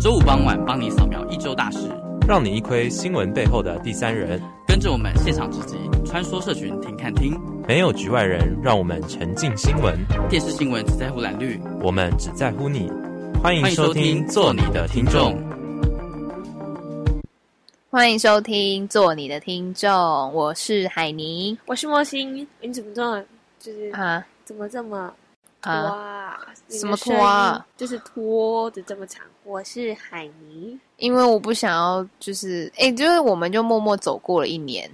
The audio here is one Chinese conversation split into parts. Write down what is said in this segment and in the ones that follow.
周五傍晚帮你扫描一周大事，让你一窥新闻背后的第三人。跟着我们现场直击，穿梭社群听看听，没有局外人，让我们沉浸新闻。电视新闻只在乎蓝绿，我们只在乎你。欢迎收听，做你的听众。欢迎收听，做你的听众。我是海宁，我是莫心。你怎么这么就是啊？怎么这么？啊、哇！什么拖啊？就是拖的这么长。我是海尼，因为我不想要，就是哎，就是我们就默默走过了一年，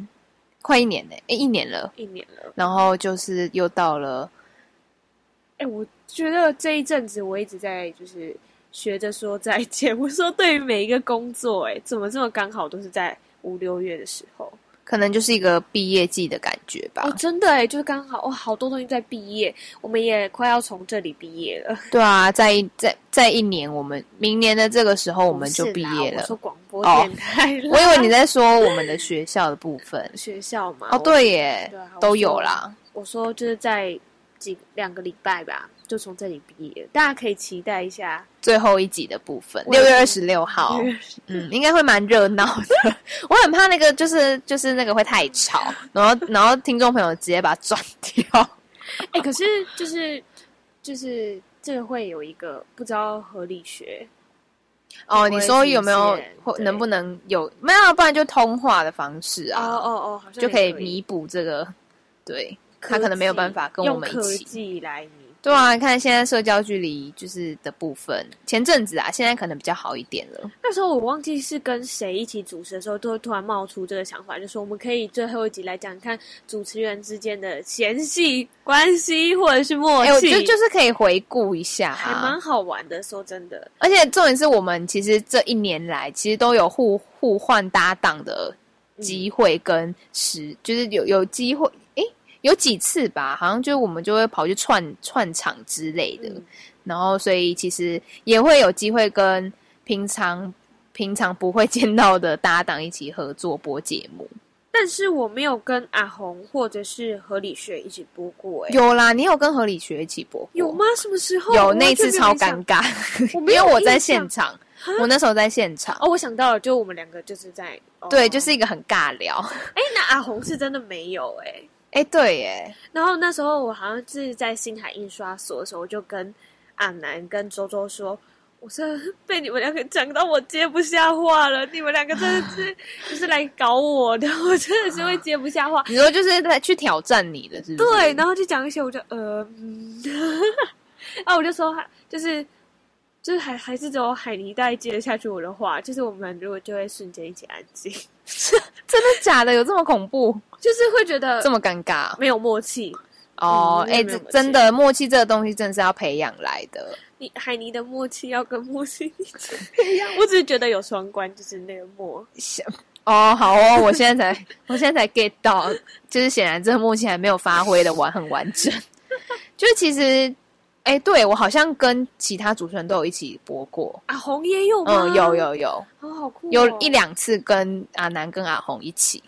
快一年呢，哎，一年了，一年了。然后就是又到了，哎，我觉得这一阵子我一直在就是学着说再见。我说对于每一个工作，哎，怎么这么刚好都是在五六月的时候。可能就是一个毕业季的感觉吧。哦，真的哎，就是刚好哇，好多东西在毕业，我们也快要从这里毕业了。对啊，在一在在一年，我们明年的这个时候我们就毕业了。我说广播电台，哦，我以为你在说我们的学校的部分。学校嘛？哦，对耶，对啊，都有啦。我说就是在几两个礼拜吧。就从这里毕业，大家可以期待一下最后一集的部分，六月二十六号，嗯，应该会蛮热闹的。我很怕那个，就是就是那个会太吵，然后然后听众朋友直接把它转掉。哎、欸，可是就是就是这个会有一个不知道合理学哦，你说有没有或能不能有没有？不然就通话的方式啊，哦哦哦，好像就可以弥补这个。对，他可能没有办法跟我们一起来。对啊，看现在社交距离就是的部分，前阵子啊，现在可能比较好一点了。那时候我忘记是跟谁一起主持的时候，都会突然冒出这个想法，就说我们可以最后一集来讲看主持人之间的嫌隙关系，或者是默契，欸、我觉得就是可以回顾一下，啊，还蛮好玩的。说真的，而且重点是我们其实这一年来，其实都有互互换搭档的机会跟时，嗯、就是有有机会。有几次吧，好像就我们就会跑去串串场之类的，嗯、然后所以其实也会有机会跟平常平常不会见到的搭档一起合作播节目。但是我没有跟阿红或者是何理学一起播过，哎，有啦，你有跟何理学一起播过？有吗？什么时候？有那次超尴尬，因为我在现场，我那时候在现场。哦，我想到了，就我们两个就是在，哦、对，就是一个很尬聊。哎，那阿红是真的没有哎。哎，对耶。然后那时候我好像是在星海印刷所的时候，我就跟阿南跟周周说：“我说被你们两个讲到我接不下话了，你们两个真的是 就是来搞我的，我真的是会接不下话。”你说就是来去挑战你的，是不是？对，然后就讲一些，我就呃，嗯，啊，我就说就是。就是还还是只有海尼带接得下去我的话，就是我们如果就会瞬间一起安静，真的假的？有这么恐怖？就是会觉得这么尴尬，没有默契哦。哎、嗯，这、欸、真的默契这个东西真的是要培养来的。你海尼的默契要跟默契一起培养，我只是觉得有双关，就是那个默想哦，好哦，我现在才 我现在才 get 到，就是显然这个默契还没有发挥的完很完整，就是其实。哎、欸，对，我好像跟其他主持人都有一起播过。阿红也有吗？嗯，有有有，好好酷、哦。有一两次跟阿南跟阿红一起，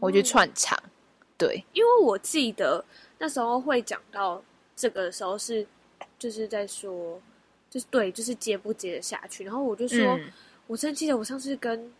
我去串场。哦、对，因为我记得那时候会讲到这个的时候是，就是在说，就是对，就是接不接得下去。然后我就说，嗯、我真记得我上次跟。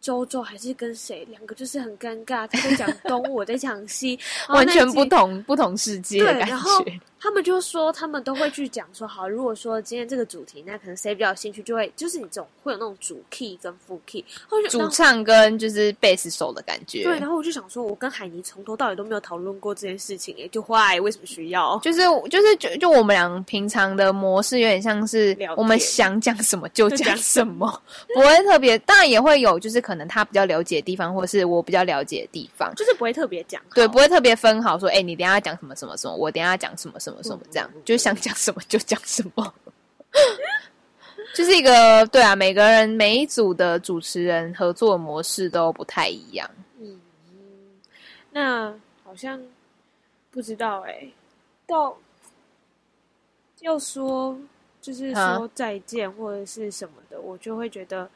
周周还是跟谁？两个就是很尴尬，他在讲东，我在讲西，完全不同不同世界的感觉。然后他们就说，他们都会去讲说，好，如果说今天这个主题，那可能谁比较有兴趣，就会就是你这种会有那种主 key 跟副 key，主唱跟就是贝斯手的感觉。对，然后我就想说，我跟海尼从头到尾都没有讨论过这件事情，哎，就坏，为什么需要？就是就是就就我们俩平常的模式有点像是，我们想讲什么就讲什么，不会特别，当然也会有就是。可能他比较了解的地方，或者是我比较了解的地方，就是不会特别讲，对，不会特别分好说，哎、欸，你等一下讲什么什么什么，我等一下讲什么什么什么什么，这样，嗯、就想讲什么就讲什么，就是一个对啊，每个人每一组的主持人合作模式都不太一样。嗯，那好像不知道哎、欸，到要说就是说再见或者是什么的，啊、我就会觉得。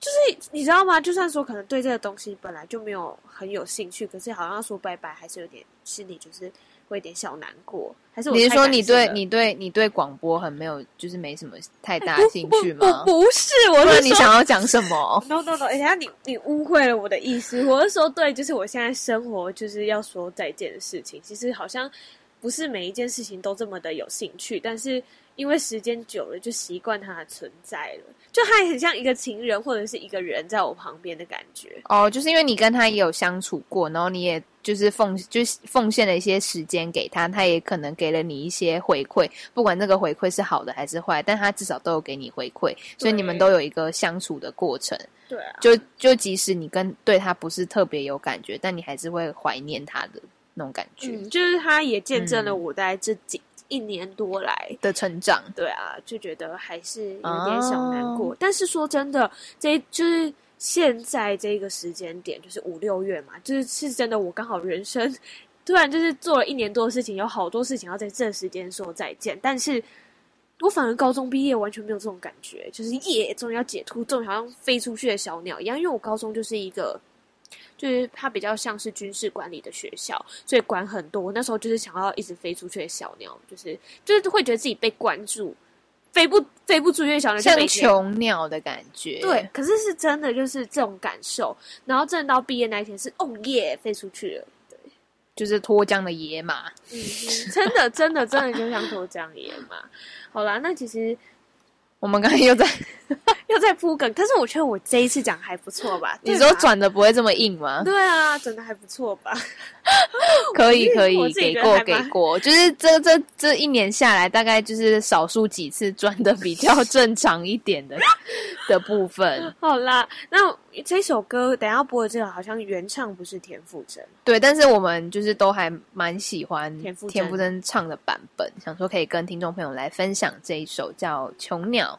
就是你知道吗？就算说可能对这个东西本来就没有很有兴趣，可是好像说拜拜还是有点心里就是会有点小难过。还是我你是说你对你对你对广播很没有，就是没什么太大兴趣吗？欸、不，是，我是说你想要讲什么？No No No！等下你你误会了我的意思。我是说，对，就是我现在生活就是要说再见的事情。其实好像不是每一件事情都这么的有兴趣，但是。因为时间久了，就习惯他的存在了，就他也很像一个情人或者是一个人在我旁边的感觉。哦，就是因为你跟他也有相处过，然后你也就是奉就是奉献了一些时间给他，他也可能给了你一些回馈，不管那个回馈是好的还是坏，但他至少都有给你回馈，所以你们都有一个相处的过程。对啊，就就即使你跟对他不是特别有感觉，但你还是会怀念他的那种感觉。嗯，就是他也见证了我在这几。嗯一年多来的成长，对啊，就觉得还是有点小难过。Oh. 但是说真的，这就是现在这个时间点，就是五六月嘛，就是是真的。我刚好人生突然就是做了一年多的事情，有好多事情要在这时间说再见。但是我反而高中毕业完全没有这种感觉，就是耶，终于要解脱，终于好像飞出去的小鸟一样。因为我高中就是一个。就是它比较像是军事管理的学校，所以管很多。那时候就是想要一直飞出去的小鸟，就是就是会觉得自己被关注，飞不飞不出去的小鸟，像囚鸟的感觉。对，可是是真的就是这种感受。然后真的到毕业那一天是哦耶，飞出去了，对，就是脱缰的野马。嗯，真的真的真的就像脱缰野马。好啦，那其实。我们刚才又在 又在铺梗，但是我觉得我这一次讲还不错吧？你说转的不会这么硬吗？对啊，转的还不错吧？可以可以，给过给过，就是这这这一年下来，大概就是少数几次转的比较正常一点的 的部分。好啦，那这首歌等下播的这个好像原唱不是田馥甄，对，但是我们就是都还蛮喜欢田馥田馥甄唱的版本，想说可以跟听众朋友来分享这一首叫《囚鸟》。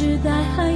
眼泪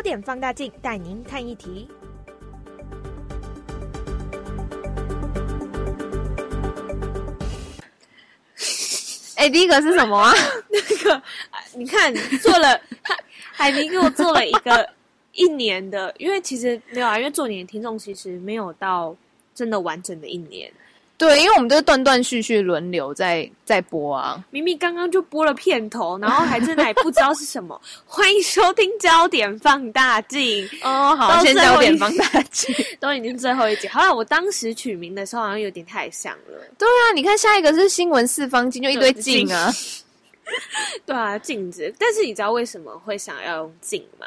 焦点放大镜带您看一题。哎、欸，第一个是什么啊？那个，你看做了，海明给我做了一个一年的，因为其实没有啊，因为做你的听众其实没有到真的完整的一年。对，因为我们都是断断续续轮流在在播啊。明明刚刚就播了片头，然后还真的还不知道是什么。欢迎收听焦点放大镜。哦，好，先焦点放大镜，都已经最后一集。好了，我当时取名的时候好像有点太像了。对啊，你看下一个是新闻四方镜，就一堆镜啊。对啊，镜子。但是你知道为什么会想要用镜吗？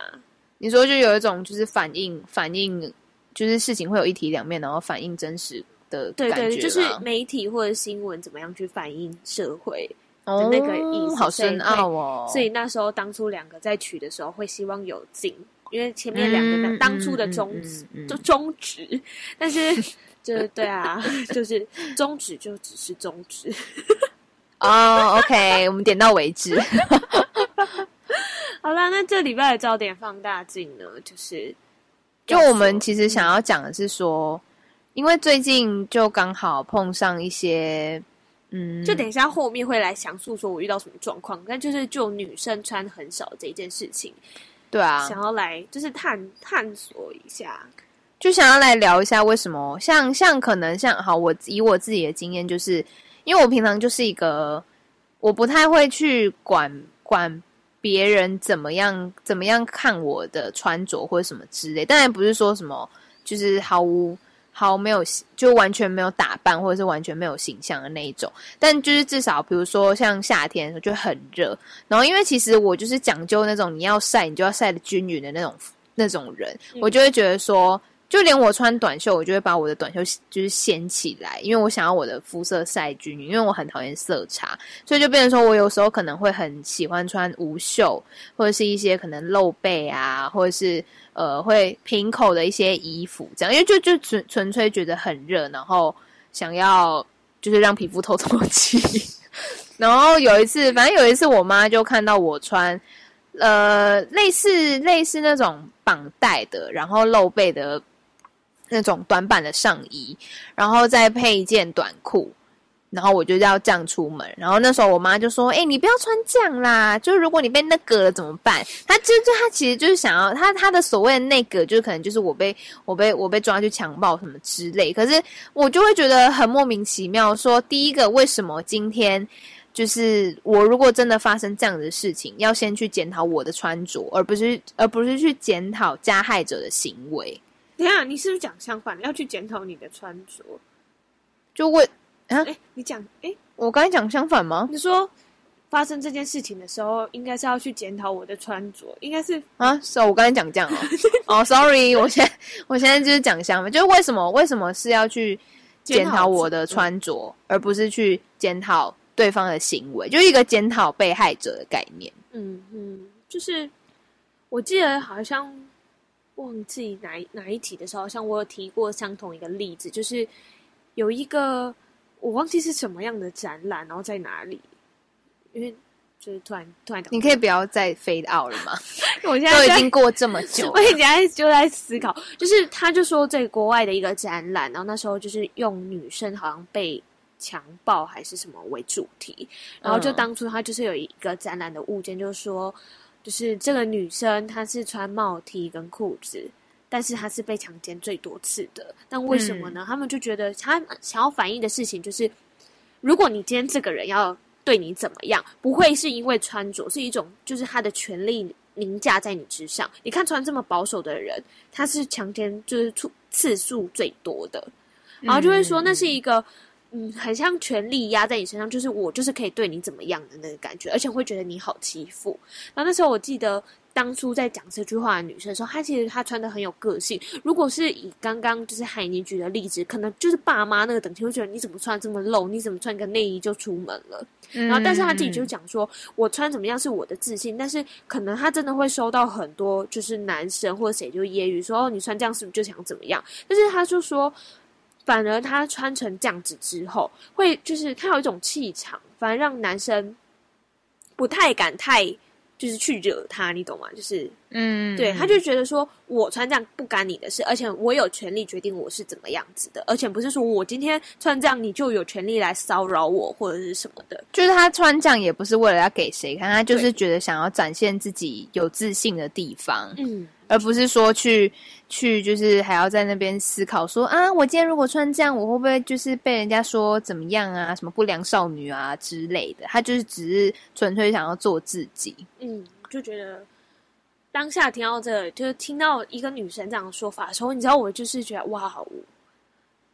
你说就有一种就是反映反映，就是事情会有一体两面，然后反映真实。对对对，就是媒体或者新闻怎么样去反映社会的那个意思，哦、好深奥哦。所以那时候当初两个在取的时候，会希望有进，因为前面两个当初的宗旨就宗旨，但是 就对啊，就是宗旨就只是宗旨。哦，OK，我们点到为止。好啦，那这礼拜的焦点放大镜呢，就是就我们其实想要讲的是说。因为最近就刚好碰上一些，嗯，就等一下后面会来详述说我遇到什么状况，但就是就女生穿很少这一件事情，对啊，想要来就是探探索一下，就想要来聊一下为什么像像可能像好，我以我自己的经验，就是因为我平常就是一个我不太会去管管别人怎么样怎么样看我的穿着或者什么之类，当然不是说什么就是毫无。好，没有就完全没有打扮，或者是完全没有形象的那一种。但就是至少，比如说像夏天的时候就很热，然后因为其实我就是讲究那种你要晒，你就要晒的均匀的那种那种人，嗯、我就会觉得说。就连我穿短袖，我就会把我的短袖就是掀起来，因为我想要我的肤色晒均匀，因为我很讨厌色差，所以就变成说我有时候可能会很喜欢穿无袖，或者是一些可能露背啊，或者是呃会平口的一些衣服，这样，因为就就纯纯粹觉得很热，然后想要就是让皮肤透透气。然后有一次，反正有一次我妈就看到我穿呃类似类似那种绑带的，然后露背的。那种短版的上衣，然后再配一件短裤，然后我就要这样出门。然后那时候我妈就说：“哎、你不要穿这样啦，就如果你被那个了怎么办？”她就就她其实就是想要她她的所谓的那个，就是可能就是我被我被我被抓去强暴什么之类。可是我就会觉得很莫名其妙说，说第一个为什么今天就是我如果真的发生这样的事情，要先去检讨我的穿着，而不是而不是去检讨加害者的行为。等下，你是不是讲相反？要去检讨你的穿着，就问啊？哎，你讲哎，我刚才讲相反吗？你说发生这件事情的时候，应该是要去检讨我的穿着，应该是啊？是哦，我刚才讲这样哦。哦，sorry，我现在我现在就是讲相反，就是为什么为什么是要去检讨我的穿着，而不是去检讨对方的行为？就一个检讨被害者的概念。嗯嗯，就是我记得好像。忘记哪一哪一题的时候，像我有提过相同一个例子，就是有一个我忘记是什么样的展览，然后在哪里，因为就是突然突然，你可以不要再 fade out 了吗？我现在都已经过这么久了，我现在就在思考，就是他就说在国外的一个展览，然后那时候就是用女生好像被强暴还是什么为主题，然后就当初他就是有一个展览的物件，就是说。就是这个女生，她是穿帽 T 跟裤子，但是她是被强奸最多次的。但为什么呢？嗯、他们就觉得，他想要反映的事情就是，如果你今天这个人要对你怎么样，不会是因为穿着，是一种就是他的权利凌驾在你之上。你看穿这么保守的人，他是强奸就是次次数最多的，然后就会说那是一个。嗯，很像权力压在你身上，就是我就是可以对你怎么样的那个感觉，而且会觉得你好欺负。然后那时候我记得当初在讲这句话的女生的时候，她其实她穿的很有个性。如果是以刚刚就是海宁举的例子，可能就是爸妈那个等级会觉得你怎么穿这么露，你怎么穿个内衣就出门了。然后但是她自己就讲说，我穿怎么样是我的自信，但是可能她真的会收到很多就是男生或者谁就揶揄说，哦，你穿这样是不是就想怎么样？但是她就说。反而他穿成这样子之后，会就是他有一种气场，反而让男生不太敢太。就是去惹他，你懂吗？就是，嗯，对，他就觉得说，我穿这样不干你的事，而且我有权利决定我是怎么样子的，而且不是说我今天穿这样，你就有权利来骚扰我或者是什么的。就是他穿这样也不是为了要给谁看，他就是觉得想要展现自己有自信的地方，嗯，而不是说去。去就是还要在那边思考说啊，我今天如果穿这样，我会不会就是被人家说怎么样啊？什么不良少女啊之类的？他就是只是纯粹想要做自己。嗯，就觉得当下听到这个，就是听到一个女生这样的说法的时候，你知道我就是觉得哇，好，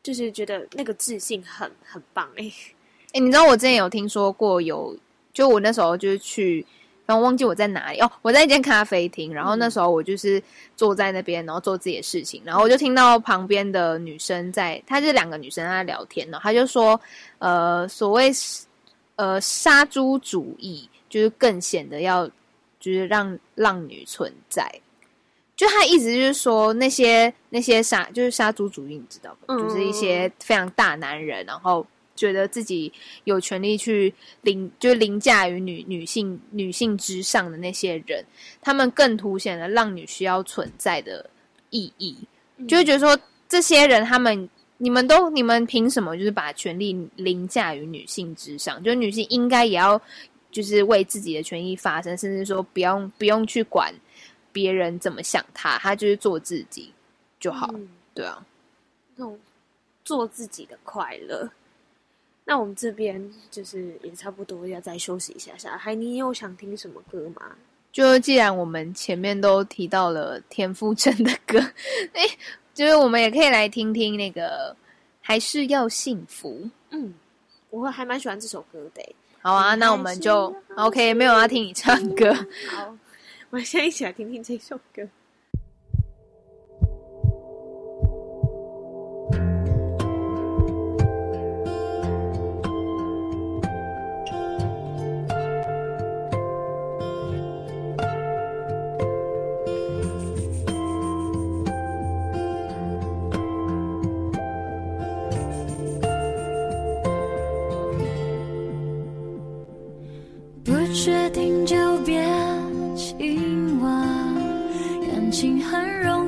就是觉得那个自信很很棒哎、欸、哎、欸，你知道我之前有听说过有，就我那时候就是去。然后忘记我在哪里哦，我在一间咖啡厅，然后那时候我就是坐在那边，然后做自己的事情，然后我就听到旁边的女生在，她就是两个女生在聊天呢，她就说，呃，所谓呃杀猪主义，就是更显得要就是让浪女存在，就她意思就是说那些那些杀就是杀猪主义，你知道吗？就是一些非常大男人，然后。觉得自己有权利去凌，就凌驾于女女性女性之上的那些人，他们更凸显了浪女需要存在的意义。嗯、就会觉得说，这些人他们，你们都，你们凭什么就是把权利凌驾于女性之上？就女性应该也要就是为自己的权益发声，甚至说不用不用去管别人怎么想她，她就是做自己就好。嗯、对啊，那种做自己的快乐。那我们这边就是也差不多要再休息一下下，还你有想听什么歌吗？就既然我们前面都提到了田馥甄的歌，哎，就是我们也可以来听听那个还是要幸福。嗯，我会还蛮喜欢这首歌的。好啊，那我们就 OK，没有要听你唱歌。好，我们现在一起来听听这首歌。决定就别亲我感情很荣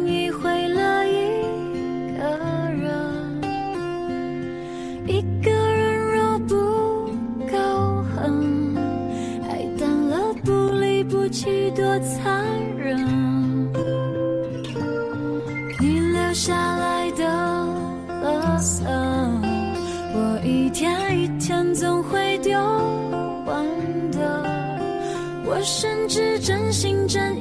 心真。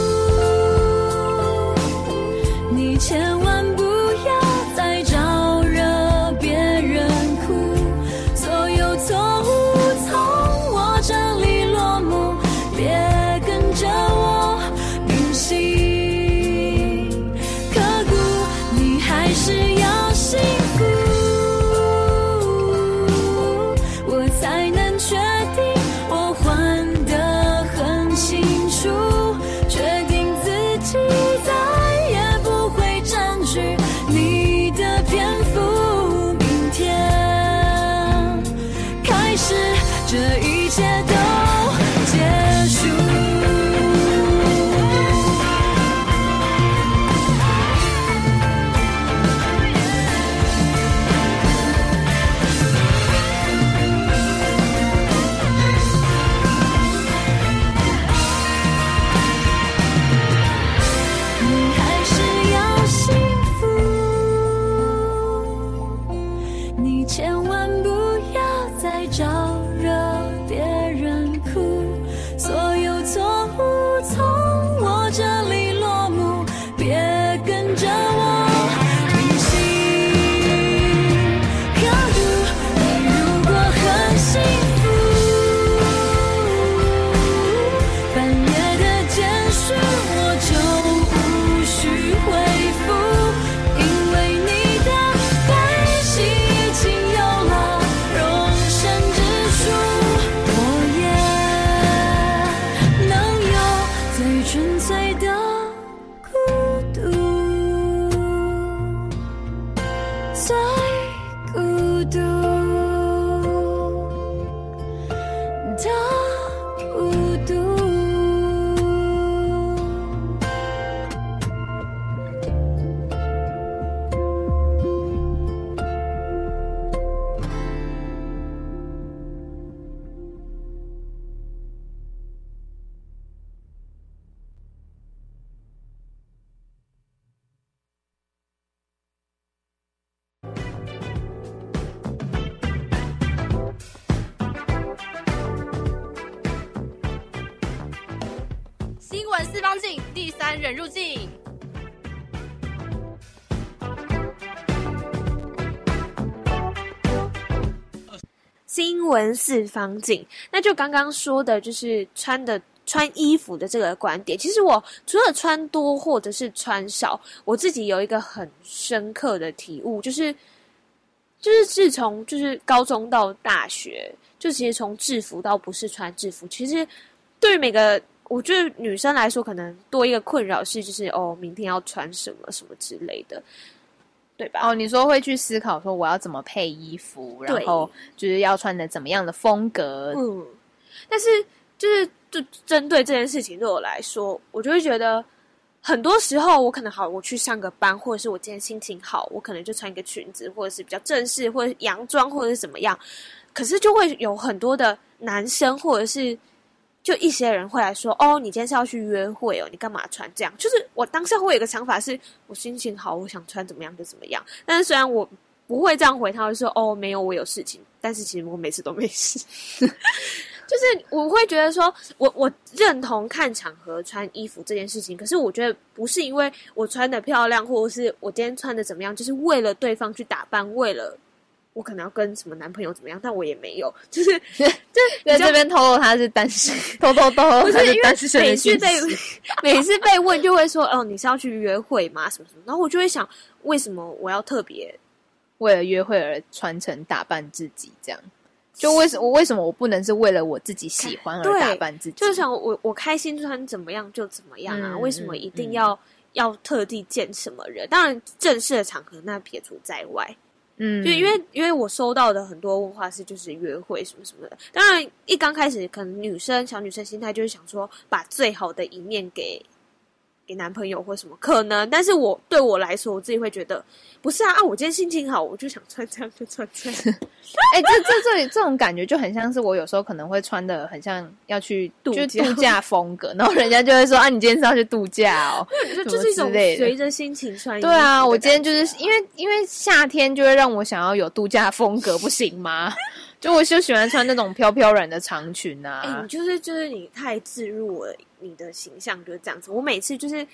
闻四方镜，那就刚刚说的，就是穿的穿衣服的这个观点。其实我除了穿多或者是穿少，我自己有一个很深刻的体悟，就是就是自从就是高中到大学，就其实从制服到不是穿制服，其实对于每个。我觉得女生来说，可能多一个困扰是，就是哦，明天要穿什么什么之类的，对吧？哦，你说会去思考说我要怎么配衣服，然后就是要穿的怎么样的风格。嗯，但是就是就针对这件事情，对我来说，我就会觉得很多时候我可能好，我去上个班，或者是我今天心情好，我可能就穿一个裙子，或者是比较正式，或者是洋装，或者是怎么样。可是就会有很多的男生，或者是。就一些人会来说：“哦，你今天是要去约会哦，你干嘛穿这样？”就是我当下会有一个想法是，我心情好，我想穿怎么样就怎么样。但是虽然我不会这样回他，会说：“哦，没有，我有事情。”但是其实我每次都没事。就是我会觉得说，我我认同看场合穿衣服这件事情，可是我觉得不是因为我穿得漂亮，或者是我今天穿得怎么样，就是为了对方去打扮，为了。我可能要跟什么男朋友怎么样，但我也没有，就是 就在这边透露他是单身，偷偷偷偷，不是单身每次被 每次被问就会说哦，你是要去约会吗？什么什么？然后我就会想，为什么我要特别为了约会而穿成打扮自己？这样就为什么我为什么我不能是为了我自己喜欢而打扮自己？就是想我我开心穿怎么样就怎么样啊？嗯、为什么一定要、嗯、要特地见什么人？当然正式的场合那撇除在外。嗯，就因为因为我收到的很多问话是就是约会什么什么的，当然一刚开始可能女生小女生心态就是想说把最好的一面给给男朋友或什么可能，但是我对我来说我自己会觉得不是啊啊，我今天心情好，我就想穿这样就穿这样。哎、欸，这这这这种感觉就很像是我有时候可能会穿的很像要去度假度假风格，然后人家就会说啊，你今天是要去度假哦，就就是一种随着心情穿。对啊，我今天就是因为因为夏天就会让我想要有度假风格，不行吗？就我就喜欢穿那种飘飘然的长裙啊。哎、欸，你就是就是你太自入了，你的形象就是这样子。我每次就是。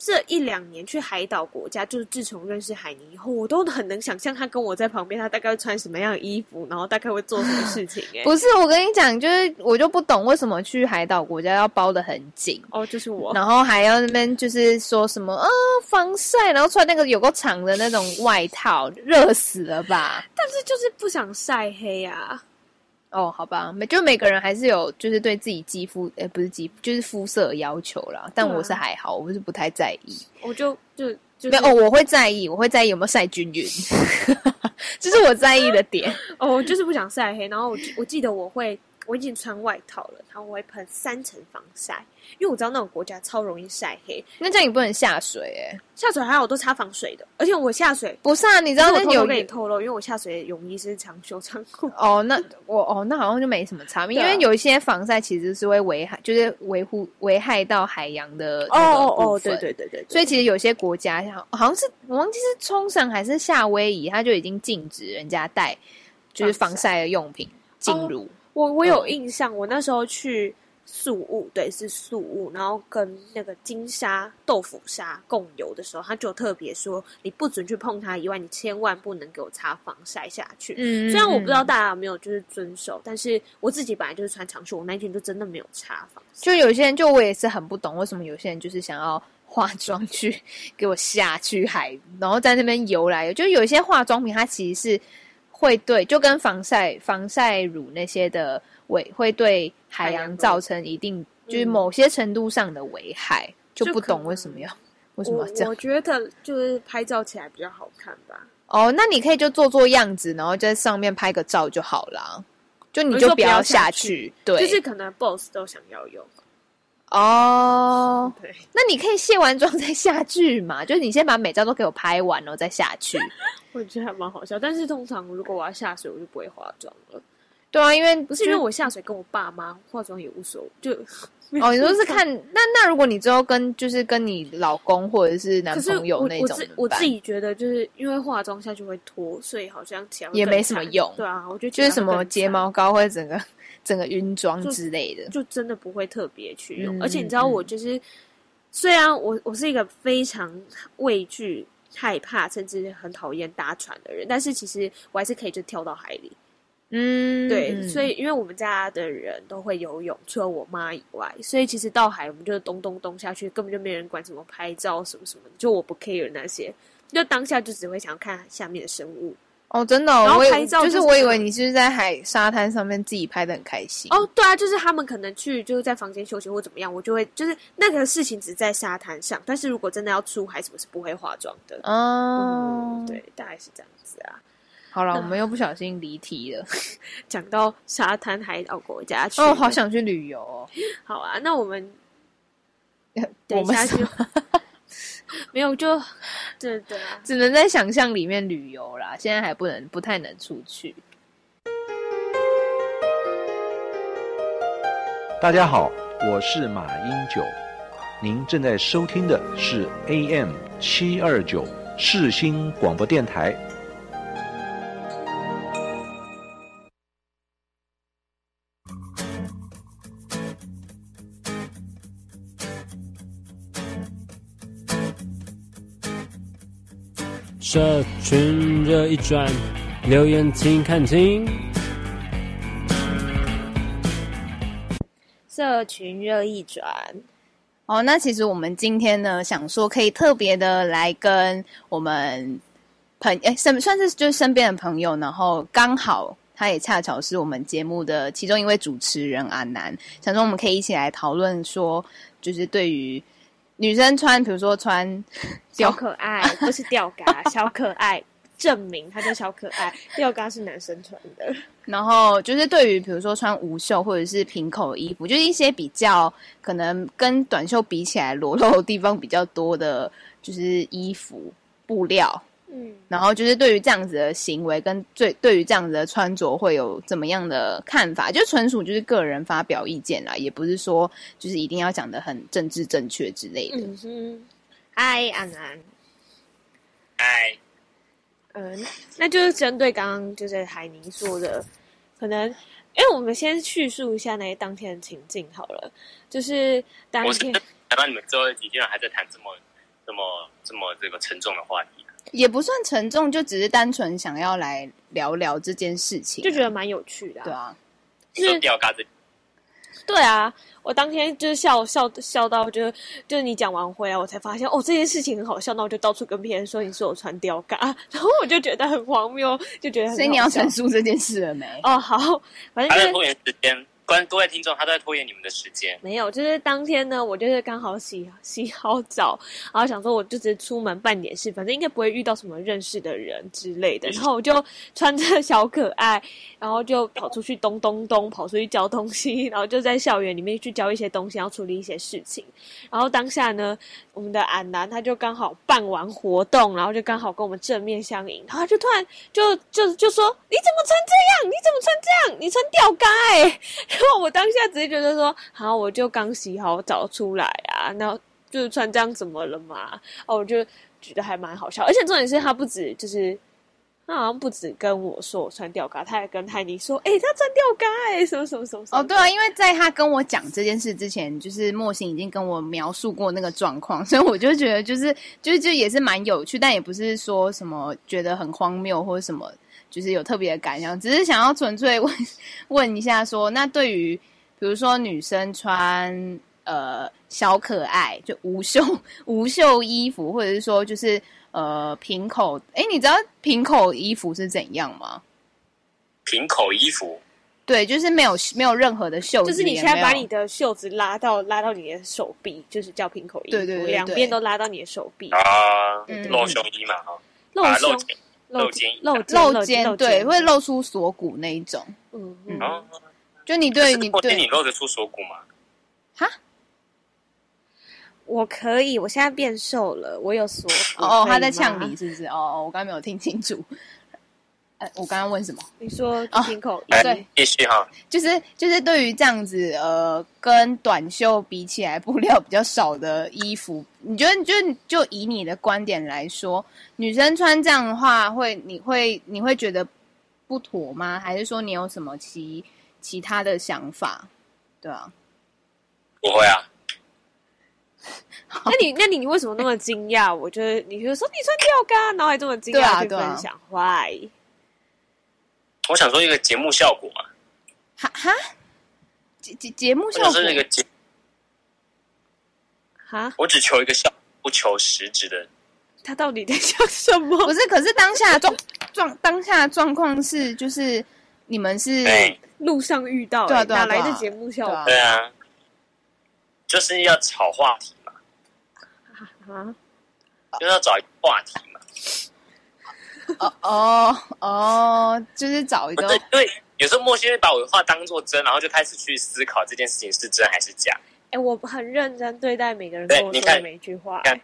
这一两年去海岛国家，就是自从认识海尼以后，我都很能想象他跟我在旁边，他大概会穿什么样的衣服，然后大概会做什么事情。哎，不是，我跟你讲，就是我就不懂为什么去海岛国家要包的很紧哦，就是我，然后还要那边就是说什么啊防晒，然后穿那个有个长的那种外套，热死了吧？但是就是不想晒黑啊。哦，好吧，每就每个人还是有就是对自己肌肤，诶不是肌肤，就是肤色的要求啦。但我是还好，我是不太在意。我就就就没有哦，我会在意，我会在意有没有晒均匀，这是我在意的点。哦，我就是不想晒黑。然后我我记得我会。我已经穿外套了，然后我会喷三层防晒，因为我知道那种国家超容易晒黑。那这样你不能下水哎、欸，下水还好，我都擦防水的。而且我下水不是啊，你知道那有跟你透露，因为我下水的泳衣是长袖长裤。哦，那我哦，那好像就没什么差别，因为有一些防晒其实是会危害，就是维护危害到海洋的哦哦哦，对对对对。所以其实有些国家像好像是我忘记是冲绳还是夏威夷，它就已经禁止人家带就是防晒的用品进入。哦我我有印象，我那时候去宿雾，对，是宿雾，然后跟那个金沙豆腐沙共游的时候，他就特别说，你不准去碰它以外，你千万不能给我擦防晒下去。嗯，虽然我不知道大家有没有就是遵守，但是我自己本来就是穿长袖，我那一天就真的没有擦防晒。就有些人，就我也是很不懂，为什么有些人就是想要化妆去 给我下去海，然后在那边游来游，就有一些化妆品，它其实是。会对，就跟防晒防晒乳那些的危，会对海洋造成一定就是某些程度上的危害，嗯、就不懂为什么要为什么要这样我？我觉得就是拍照起来比较好看吧。哦，那你可以就做做样子，然后在上面拍个照就好了。就你就不要下去，对，就是可能 boss 都想要用。哦，对，那你可以卸完妆再下去嘛？就是你先把美照都给我拍完了再下去。我觉得还蛮好笑，但是通常如果我要下水，我就不会化妆了。对啊，因为不是因为我下水跟我爸妈化妆也无所谓，就哦，你说是看那那如果你之后跟就是跟你老公或者是男朋友那种，我自我自己觉得就是因为化妆下去会脱，所以好像起来也没什么用。对啊，我觉得就是什么睫毛膏或者整个整个晕妆之类的就，就真的不会特别去用。嗯、而且你知道，我就是、嗯、虽然我我是一个非常畏惧、害怕，甚至很讨厌搭船的人，但是其实我还是可以就跳到海里。嗯，对，所以因为我们家的人都会游泳，除了我妈以外，所以其实到海我们就咚咚咚下去，根本就没人管什么拍照什么什么的，就我不 care 那些，就当下就只会想看下面的生物。哦，真的、哦，然后拍照、就是、就是我以为你是在海沙滩上面自己拍的很开心。哦，对啊，就是他们可能去就是在房间休息或怎么样，我就会就是那个事情只在沙滩上，但是如果真的要出海，什么是不会化妆的。哦、嗯，对，大概是这样子啊。好了，我们又不小心离题了，讲到沙滩海岛国家去。哦，好想去旅游哦。好啊，那我们 等一下去。没有就 对对啊，只能在想象里面旅游啦。现在还不能，不太能出去。大家好，我是马英九，您正在收听的是 AM 七二九世新广播电台。社群热一转，留言请看清。社群热一转，哦，那其实我们今天呢，想说可以特别的来跟我们朋诶身算是就是身边的朋友，然后刚好他也恰巧是我们节目的其中一位主持人阿南，想说我们可以一起来讨论说，就是对于。女生穿，比如说穿小可爱，不是吊嘎，小可爱，证明它叫小可爱。吊嘎是男生穿的。然后就是对于比如说穿无袖或者是平口衣服，就是一些比较可能跟短袖比起来裸露的地方比较多的，就是衣服布料。嗯，然后就是对于这样子的行为跟最对于这样子的穿着会有怎么样的看法？就纯属就是个人发表意见啦，也不是说就是一定要讲的很政治正确之类的。嗯哼，嗨，安安，嗨，嗯，那就是针对刚刚就是海宁说的，可能，因为我们先叙述一下那些当天的情境好了，就是当天，难道你们最后几天还在谈这么这么这么这个沉重的话题？也不算沉重，就只是单纯想要来聊聊这件事情，就觉得蛮有趣的、啊。对啊，就是吊嘎子。对啊，我当天就是笑笑笑到就，就就是你讲完回来，我才发现哦，这件事情很好笑。那我就到处跟别人说，你说我穿吊嘎，然后我就觉得很荒谬，就觉得很。所以你要陈述这件事了没？哦，好，反正就是拖延时间。关各位听众，他都在拖延你们的时间。没有，就是当天呢，我就是刚好洗 洗好澡，然后想说我就只是出门办点事，反正应该不会遇到什么认识的人之类的。然后我就穿着小可爱，然后就跑出去咚咚咚，跑出去交东西，然后就在校园里面去交一些东西，要处理一些事情。然后当下呢，我们的安南他就刚好办完活动，然后就刚好跟我们正面相迎，然后就突然就就就说：“你怎么穿这样？你怎么穿这样？你穿吊嘎欸！” 然后我当下只是觉得说，好，我就刚洗好澡出来啊，然后就是穿这样怎么了嘛？哦，我就觉得还蛮好笑，而且重点是他不止，就是他好像不止跟我说我穿吊嘎，他还跟海霓说，哎、他穿吊嘎，哎，什么什么什么。哦，对啊，因为在他跟我讲这件事之前，就是莫欣已经跟我描述过那个状况，所以我就觉得就是就是就也是蛮有趣，但也不是说什么觉得很荒谬或者什么。就是有特别的感想，只是想要纯粹问问一下说，说那对于比如说女生穿呃小可爱就无袖无袖衣服，或者是说就是呃平口，哎，你知道平口衣服是怎样吗？平口衣服，对，就是没有没有任何的袖子，就是你现在把你的袖子拉到拉到你的手臂，就是叫平口衣服，对对对，对，两边都拉到你的手臂啊，露胸衣嘛，哈，露胸。露肩，露露肩，对，会露出锁骨那一种。嗯嗯嗯嗯，哦，就你对你对你露得出锁骨吗？哈我可以，我现在变瘦了，我有锁骨。哦，他在呛你是不是？哦哦，我刚刚没有听清楚。呃，我刚刚问什么？你说哦听口对，继续哈。就是就是对于这样子，呃，跟短袖比起来，布料比较少的衣服，你觉得就就以你的观点来说，女生穿这样的话，会你会你会觉得不妥吗？还是说你有什么其其他的想法？对啊，不会啊，那你那你为什么那么惊讶？我觉得你就说你穿吊嘎，然后还这么惊讶去分享，why？我想说一个节目效果嘛，哈哈，节节节目效果想说一个节，哈，我只求一个效，不求实质的。他到底在想什么？不是，可是当下状 状当下状况是，就是你们是路上遇到、欸，对啊对啊哪来的节目效果？对啊对啊，就是要炒话题嘛，啊，就是要找一个话题嘛。哦哦哦，就是找一个对，对，有时候莫西会把我的话当做真，然后就开始去思考这件事情是真还是假。哎、我很认真对待每个人跟我说的每一句话、看欸。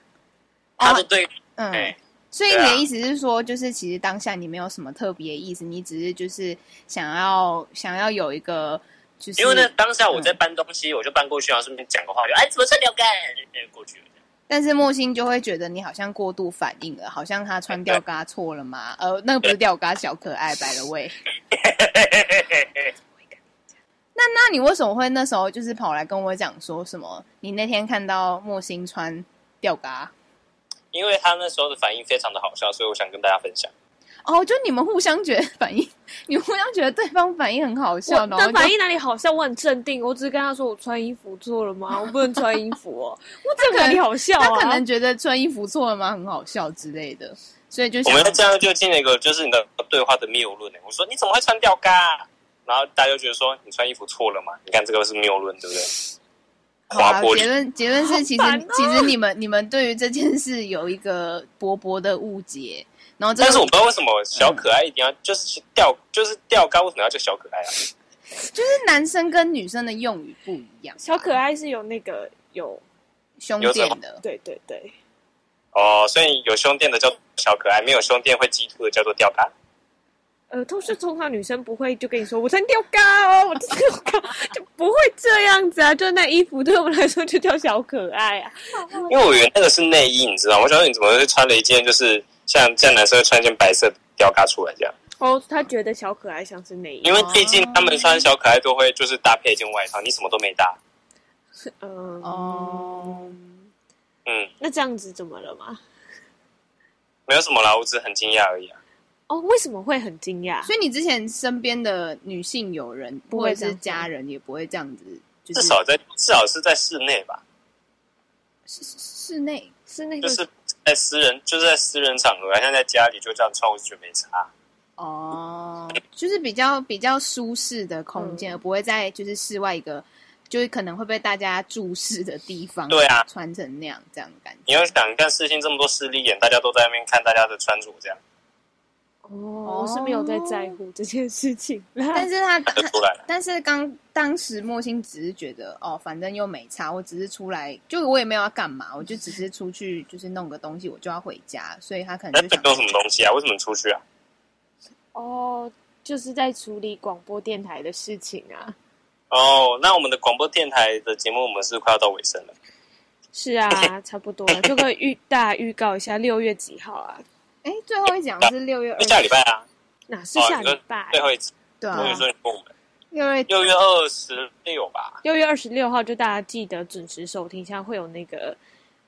他就对，嗯。哎、所以你的意思是说，就是其实当下你没有什么特别的意思，你只是就是想要想要有一个，就是因为呢，当下我在搬东西，我就搬过去，然后顺便讲个话，就哎，怎么穿吊嘎，就过去了。但是莫心就会觉得你好像过度反应了，好像他穿吊嘎错了嘛？呃，那个不是吊嘎，小可爱白了喂。那那你为什么会那时候就是跑来跟我讲说什么？你那天看到莫心穿吊嘎？因为他那时候的反应非常的好笑，所以我想跟大家分享。哦，就你们互相觉得反应，你互相觉得对方反应很好笑，我然后反应哪里好笑？我很镇定，我只是跟他说我穿衣服错了吗？我不能穿衣服哦。我这个哪里好笑啊？他可能觉得穿衣服错了吗？很好笑之类的，所以就我们这样就进了一个就是你的对话的谬论。我说你怎么会穿吊嘎？然后大家就觉得说你穿衣服错了嘛？你看这个是谬论，对不对？好啊结论结论是，其实、其实你们你们对于这件事有一个薄薄的误解，然后但是我不知道为什么小可爱一定要、就是吊就是吊杆，为什么要叫小可爱啊？就是男生跟女生的用语不一样，小可爱是有那个有，胸垫的，对对对，哦，所以有胸垫的叫小可爱，没有胸垫会激突的叫做吊杆。呃，都是通常女生不会就跟你说我穿吊嘎哦，我穿吊嘎就不会这样子啊，就那衣服对我们来说就叫小可爱啊。因为我以为那个是内衣，你知道吗？我想说你怎么会穿了一件就是像这样男生会穿一件白色吊嘎出来这样？哦，他觉得小可爱像是内衣，因为毕竟他们穿小可爱都会就是搭配一件外套，你什么都没搭。嗯哦嗯，那这样子怎么了吗？没有什么啦，我只是很惊讶而已啊。哦，为什么会很惊讶？所以你之前身边的女性友人不会是家人也不会这样子，就是至少在至少是在室内吧，室室内是那个就是在私人就是在私人场合啊，像在家里就这样穿，我就觉得没差。哦，就是比较比较舒适的空间，嗯而不会在就是室外一个就是可能会被大家注视的地方，对啊穿成那样这样的感觉。你要想，你看世新这么多势利眼，大家都在那边看大家的穿着，这样哦，我是没有在在乎这件事情。但是他看得出来了。但是刚当时莫心只是觉得哦，反正又没差，我只是出来，就我也没有要干嘛，我就只是出去就是弄个东西，我就要回家，所以他可能就想弄什么东西啊？为什么出去啊？哦，就是在处理广播电台的事情啊。哦，那我们的广播电台的节目，我们是快要到尾声了。是啊，差不多了。就可以预大家预告一下，六月几号啊？哎，最后一讲是六月二，下礼拜啊，哪是下礼拜？最后一次，对啊我跟你，说，你跟我们六月六月二十六吧。六月二十六号，就大家记得准时收听，像会有那个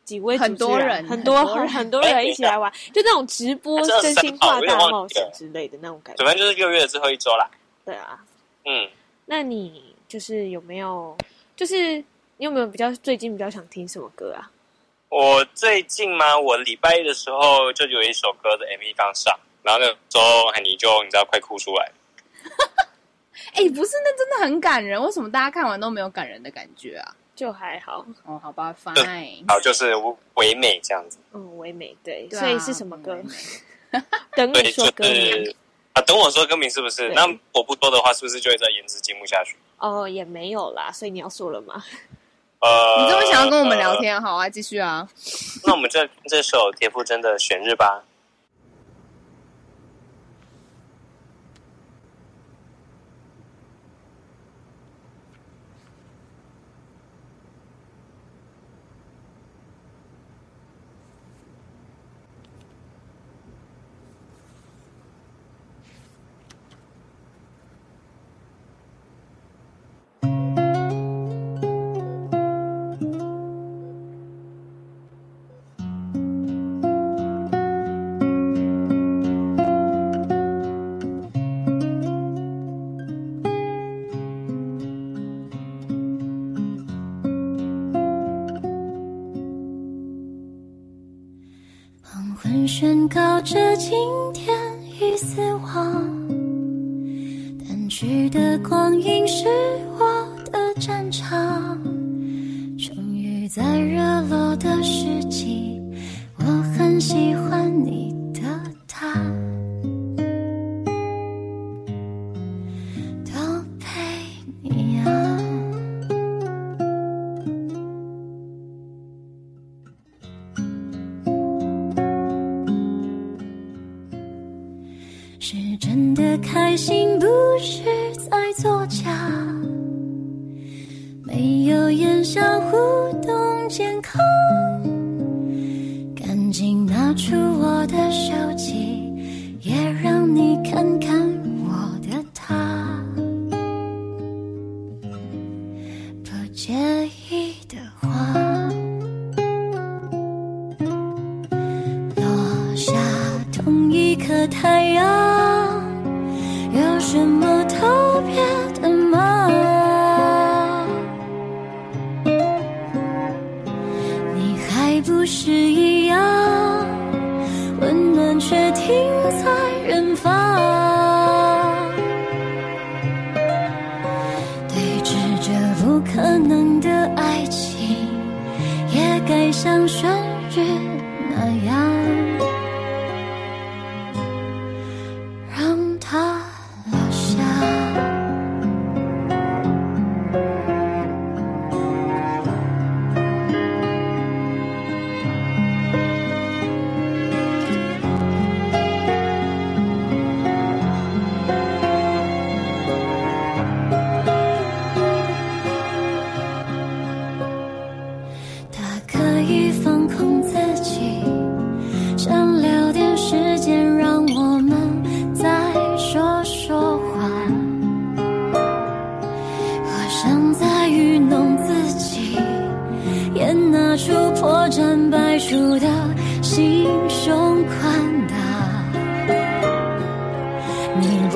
几位很多人很多很多人很多人一起来玩，就那种直播真心话大冒险之类的那种感觉。反正就是六月的最后一周啦。对啊，嗯，那你就是有没有，就是你有没有比较最近比较想听什么歌啊？我最近嘛，我礼拜一的时候就有一首歌的 MV 刚上，然后那个时候你就你知道快哭出来了。哎，不是，那真的很感人，为什么大家看完都没有感人的感觉啊？就还好，哦，好吧，fine，好，就是唯美这样子。嗯，唯美对，所以是什么歌 等对，就你说歌名是。啊，等我说歌名是不是？那我不说的话，是不是就会在颜值节目下去？哦，也没有啦，所以你要说了吗？呃，你这么想要跟我们聊天，呃、好啊，继续啊。那我们就这首田馥甄的《选日》吧。开心不是在作假。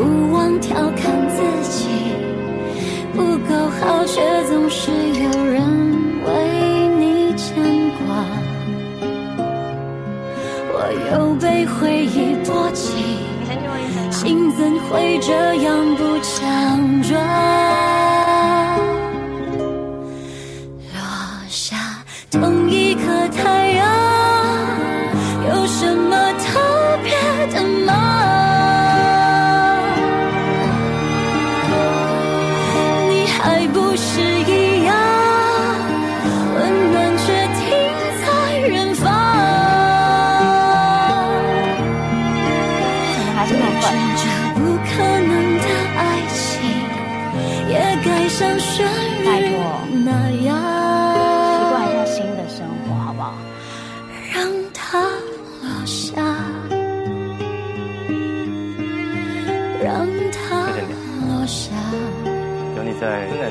不忘调侃自己不够好，却总是有人为你牵挂。我又被回忆波及，心怎会这样不强壮？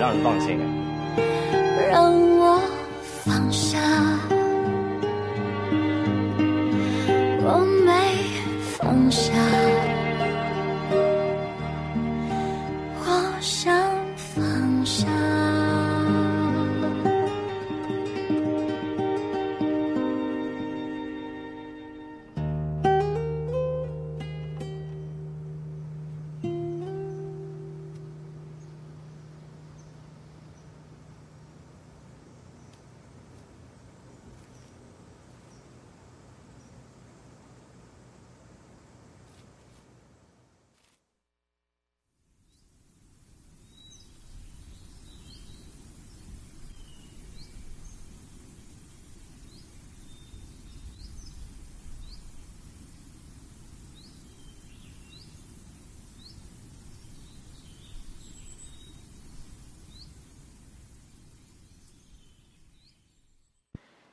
很放心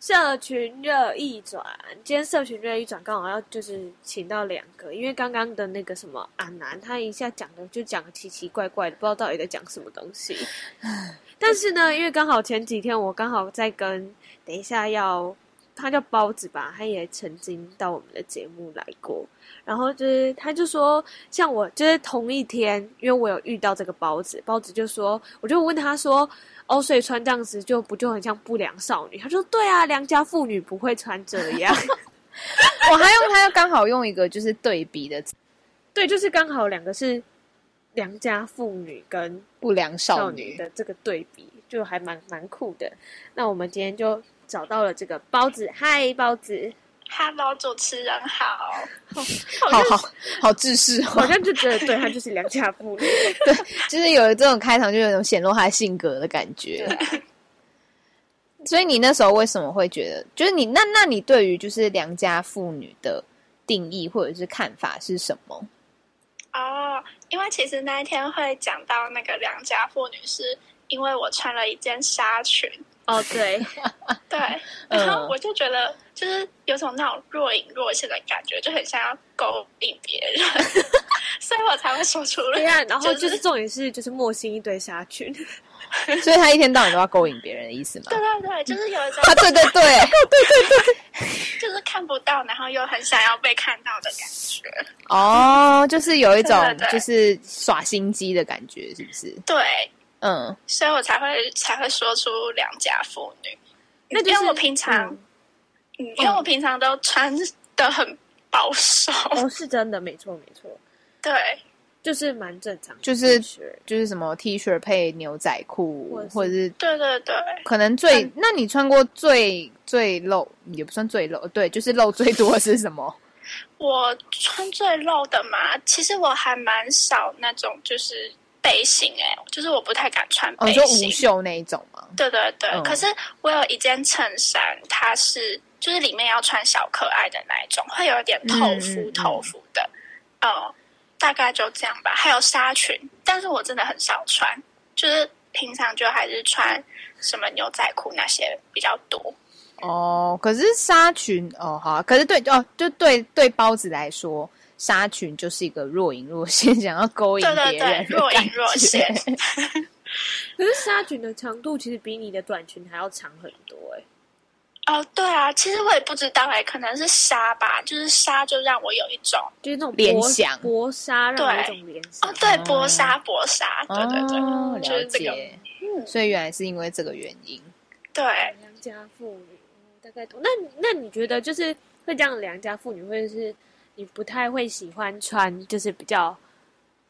社群热议转，今天社群热议转刚好要就是请到两个，因为刚刚的那个什么阿南，他一下讲的就讲的奇奇怪怪的，不知道到底在讲什么东西。但是呢，因为刚好前几天我刚好在跟，等一下要他叫包子吧，他也曾经到我们的节目来过，然后就是他就说，像我就是同一天，因为我有遇到这个包子，包子就说，我就问他说。哦，所以穿这样子就不就很像不良少女？他说：“对啊，良家妇女不会穿这样。”我还用他刚好用一个就是对比的，对，就是刚好两个是良家妇女跟不良少女的这个对比，就还蛮蛮酷的。那我们今天就找到了这个包子，嗨，包子。Hello，主持人好，好好好，好自视，好像就觉得对他就是良家妇女，对，就是有这种开场，就有种显露他性格的感觉。所以你那时候为什么会觉得，就是你那那你对于就是良家妇女的定义或者是看法是什么？哦，因为其实那一天会讲到那个良家妇女，是因为我穿了一件纱裙。哦，对，对，然后我就觉得，就是有种那种若隐若现的感觉，就很想要勾引别人，所以我才会说出来。对啊，然后就是重点是，就是莫心一堆纱裙，所以他一天到晚都要勾引别人的意思吗？对对对，就是有一种，啊，对对对，对对对，就是看不到，然后又很想要被看到的感觉。哦，就是有一种就是耍心机的感觉，是不是？对。嗯，所以我才会才会说出良家妇女，那就是、因为我平常，嗯，因为我平常都穿的很保守，哦，是真的，没错没错，对，就是蛮正常，就是就是什么 T 恤配牛仔裤，或者是对对对，可能最，那你穿过最最露也不算最露，对，就是露最多的是什么？我穿最露的嘛，其实我还蛮少那种就是。背心哎、欸，就是我不太敢穿背心，哦、就无袖那一种吗？对对对，嗯、可是我有一件衬衫，它是就是里面要穿小可爱的那一种，会有点透肤透肤的，哦、嗯嗯嗯，大概就这样吧。还有纱裙，但是我真的很少穿，就是平常就还是穿什么牛仔裤那些比较多。哦，可是纱裙哦好，可是对哦，就对对包子来说。纱裙就是一个若隐若现，想要勾引别人。若隐若现。可是纱裙的长度其实比你的短裙还要长很多哎、欸。哦，对啊，其实我也不知道哎、欸，可能是纱吧，就是纱就让我有一种就是那种联想，薄纱让我有一种联想。哦，对，薄纱薄纱，对对对，哦、就是这个。嗯，所以原来是因为这个原因。对，良家妇女，大概懂。那那你觉得就是会这样良家妇女会是？你不太会喜欢穿，就是比较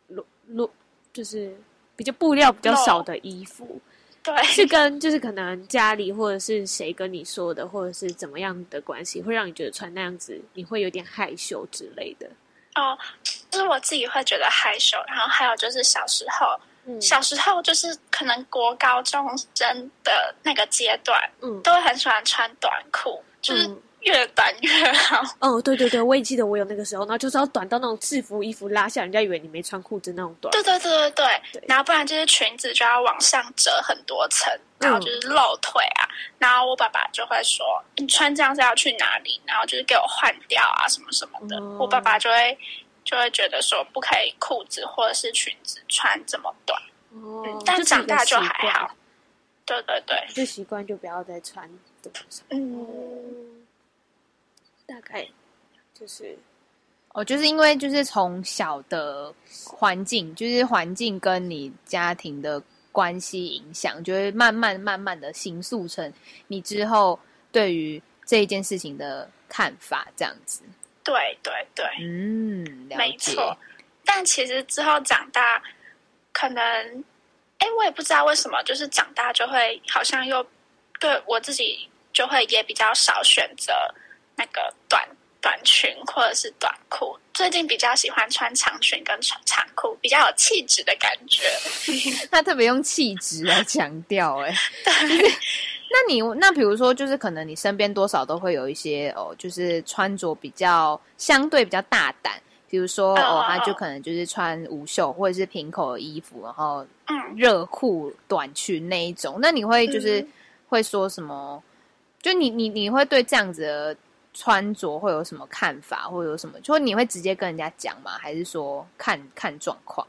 露露，就是比较布料比较少的衣服。对，是跟就是可能家里或者是谁跟你说的，或者是怎么样的关系，会让你觉得穿那样子你会有点害羞之类的。哦，就是我自己会觉得害羞，然后还有就是小时候，嗯，小时候就是可能国高中生的那个阶段，嗯，都会很喜欢穿短裤，就是。嗯越短越好。哦，对对对，我也记得我有那个时候，然后就是要短到那种制服衣服拉下，人家以为你没穿裤子那种短。对对对对对，对然后不然就是裙子就要往上折很多层，然后就是露腿啊。嗯、然后我爸爸就会说：“你穿这样是要去哪里？”然后就是给我换掉啊什么什么的。哦、我爸爸就会就会觉得说不可以裤子或者是裙子穿这么短。哦、嗯，但长大就还好。对对对，就习惯就不要再穿这么长。嗯。大概就是哦，就是因为就是从小的环境，就是环境跟你家庭的关系影响，就会慢慢慢慢的形塑成你之后对于这一件事情的看法，这样子。对对对，嗯，没错。但其实之后长大，可能，哎，我也不知道为什么，就是长大就会好像又对我自己就会也比较少选择。那个短短裙或者是短裤，最近比较喜欢穿长裙跟长长裤，比较有气质的感觉。他特别用气质来强调，哎，对。那你那比如说，就是可能你身边多少都会有一些哦，就是穿着比较相对比较大胆，比如说哦，他就可能就是穿无袖或者是平口的衣服，然后热裤短裙那一种。那你会就是会说什么？就你你你会对这样子的穿着会有什么看法，或者有什么？就你会直接跟人家讲吗？还是说看看状况？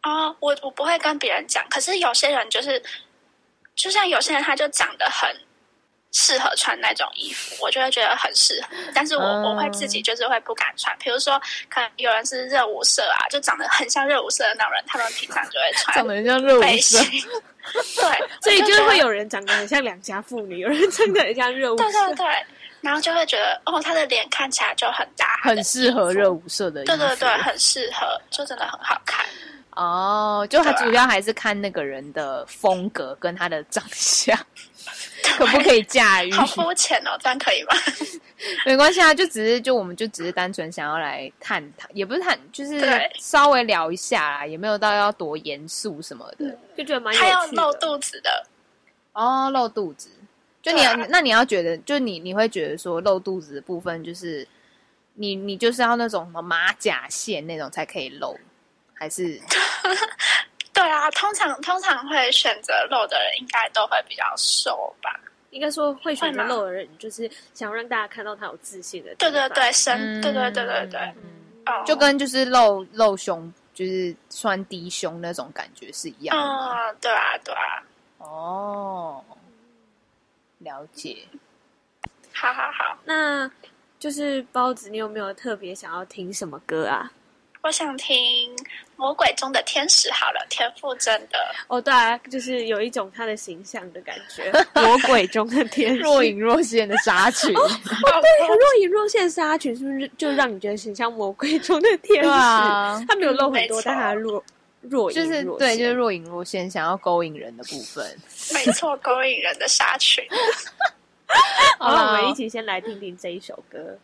啊、哦，我我不会跟别人讲，可是有些人就是，就像有些人他就长得很适合穿那种衣服，我就会觉得很适合。但是我、嗯、我会自己就是会不敢穿。比如说，可能有人是热舞社啊，就长得很像热舞社的那种人，他们平常就会穿，长得很像热舞社。对，所以就是会有人长得很像良家妇女，有人真的很像热舞社。对对对，然后就会觉得哦，他的脸看起来就很大，很适合热舞社的衣服。对对对，很适合，就真的很好看。哦，就他主要还是看那个人的风格跟他的长相，可不可以驾驭？好肤浅哦，这样可以吗？没关系啊，就只是就我们就只是单纯想要来探讨，也不是探，就是稍微聊一下啦，也没有到要多严肃什么的，就觉得蛮有趣的。他要露肚子的哦，露肚子，就你、啊、那你要觉得，就你你会觉得说露肚子的部分，就是你你就是要那种什么马甲线那种才可以露。还是，对啊，通常通常会选择露的人，应该都会比较瘦吧？应该说会选择露的人，就是想让大家看到他有自信的。对对对，身、嗯，对对对对对，嗯，就跟就是露露胸，就是穿低胸那种感觉是一样的。嗯，对啊，对啊。哦，了解。好好好，那就是包子，你有没有特别想要听什么歌啊？我想听《魔鬼中的天使》好了，田馥甄的。哦，对啊，就是有一种他的形象的感觉，魔鬼中的天使，若隐若现的纱裙。哦，哦对，若隐若现的纱裙是不是就让你觉得很像魔鬼中的天使？啊、他没有露很多，但他若若隐若现就是对，就是若隐若现，想要勾引人的部分。没错，勾引人的纱裙。好，了我们一起先来听听这一首歌。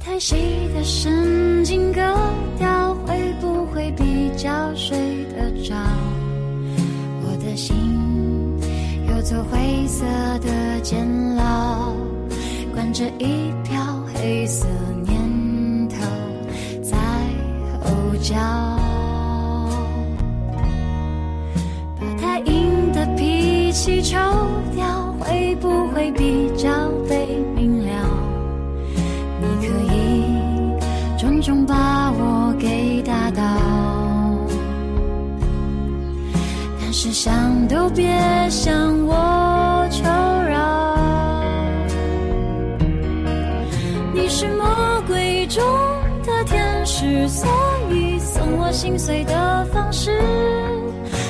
太细的神经割掉，会不会比较睡得着？我的心有座灰色的监牢，关着一别向我求饶。你是魔鬼中的天使，所以送我心碎的方式，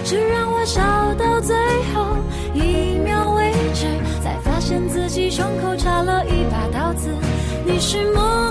是让我笑到最后一秒为止，才发现自己胸口插了一把刀子。你是魔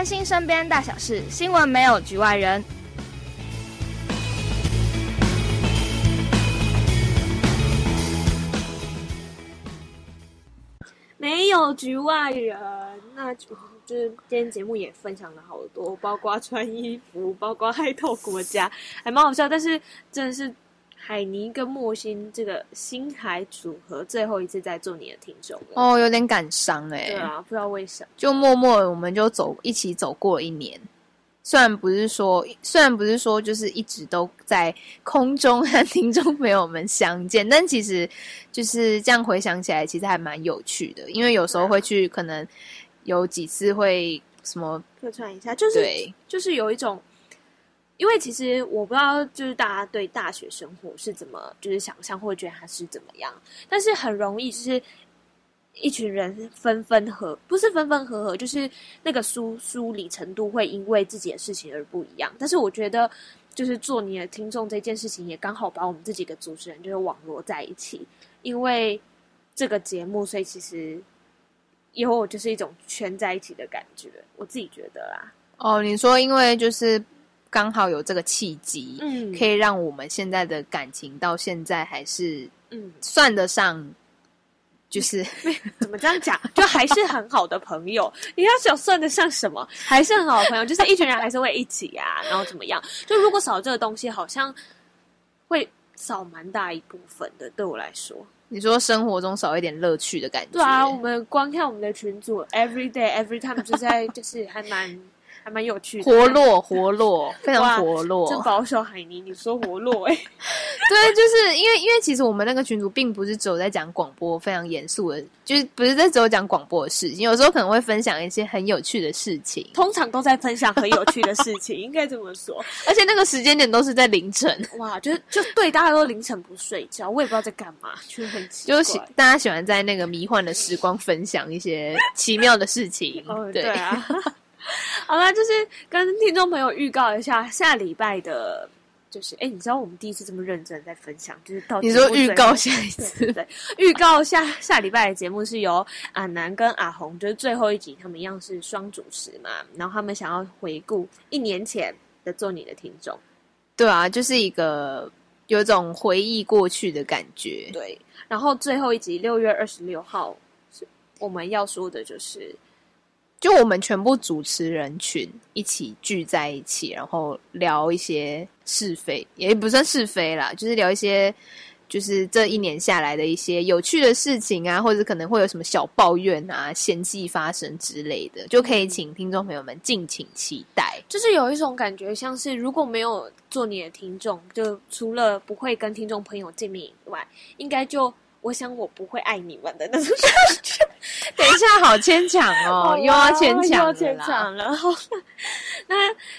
关心身边大小事，新闻没有局外人。没有局外人，那就就是今天节目也分享了好多，包括穿衣服，包括爱豆国家，还蛮好笑。但是真的是。海尼跟莫心这个星海组合最后一次在做你的听众哦，有点感伤哎。对啊，不知道为什么，就默默我们就走一起走过一年，虽然不是说，虽然不是说就是一直都在空中和听众朋友们相见，但其实就是这样回想起来，其实还蛮有趣的，因为有时候会去，可能有几次会什么客串一下，就是对，就是有一种。因为其实我不知道，就是大家对大学生活是怎么就是想象，或觉得他是怎么样。但是很容易就是一群人分分合，不是分分合合，就是那个疏疏离程度会因为自己的事情而不一样。但是我觉得，就是做你的听众这件事情，也刚好把我们这几个主持人就是网罗在一起，因为这个节目，所以其实以后我就是一种圈在一起的感觉，我自己觉得啦。哦，你说因为就是。刚好有这个契机，嗯，可以让我们现在的感情到现在还是，嗯，算得上，就是怎么这样讲，就还是很好的朋友。你要想算得上什么，还是很好的朋友，就是一群人还是会一起啊，然后怎么样？就如果少这个东西，好像会少蛮大一部分的。对我来说，你说生活中少一点乐趣的感觉？对啊，我们光看我们的群组，every day every time 就在就是还蛮。还蛮有趣的，活络活络，非常活络。真保守海尼，你说活络哎、欸？对，就是因为因为其实我们那个群组并不是只有在讲广播，非常严肃的，就是不是在只有讲广播的事情，有时候可能会分享一些很有趣的事情。通常都在分享很有趣的事情，应该这么说。而且那个时间点都是在凌晨，哇，就是就对，大家都凌晨不睡觉，我也不知道在干嘛，就很奇怪。就是大家喜欢在那个迷幻的时光分享一些奇妙的事情，哦、对，对啊。好啦，就是跟听众朋友预告一下下礼拜的，就是哎，你知道我们第一次这么认真在分享，就是到你说预告下一次，对，预告下下礼拜的节目是由阿南跟阿红，就是最后一集，他们一样是双主持嘛，然后他们想要回顾一年前的做你的听众，对啊，就是一个有种回忆过去的感觉，对，然后最后一集六月二十六号，我们要说的就是。就我们全部主持人群一起聚在一起，然后聊一些是非，也不算是非啦，就是聊一些，就是这一年下来的一些有趣的事情啊，或者可能会有什么小抱怨啊、嫌隙发生之类的，就可以请听众朋友们敬请期待。就是有一种感觉，像是如果没有做你的听众，就除了不会跟听众朋友见面以外，应该就。我想我不会爱你们的那种感觉。等一下，好牵强哦，又要牵强了，牵强了。那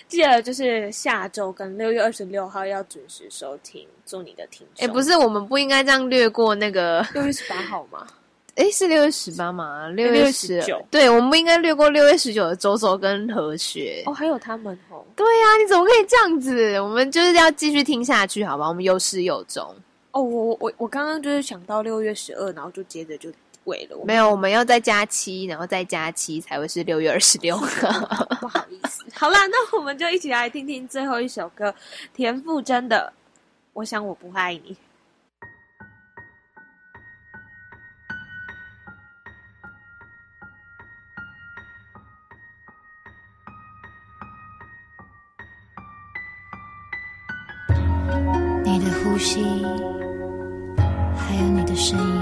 记得就是下周跟六月二十六号要准时收听，做你的听众。哎，不是，我们不应该这样略过那个六月十八号吗？哎，是六月十八吗？六月十九。对，我们不应该略过六月十九的周周跟何雪。哦，还有他们哦。对呀，你怎么可以这样子？我们就是要继续听下去，好吧？我们有始有终。哦，我我我刚刚就是想到六月十二，然后就接着就尾了。没有，我们要再加七，然后再加七才会是六月二十六。不好意思，好啦，那我们就一起来听听最后一首歌，田馥甄的《我想我不会爱你》。你的呼吸。的声音，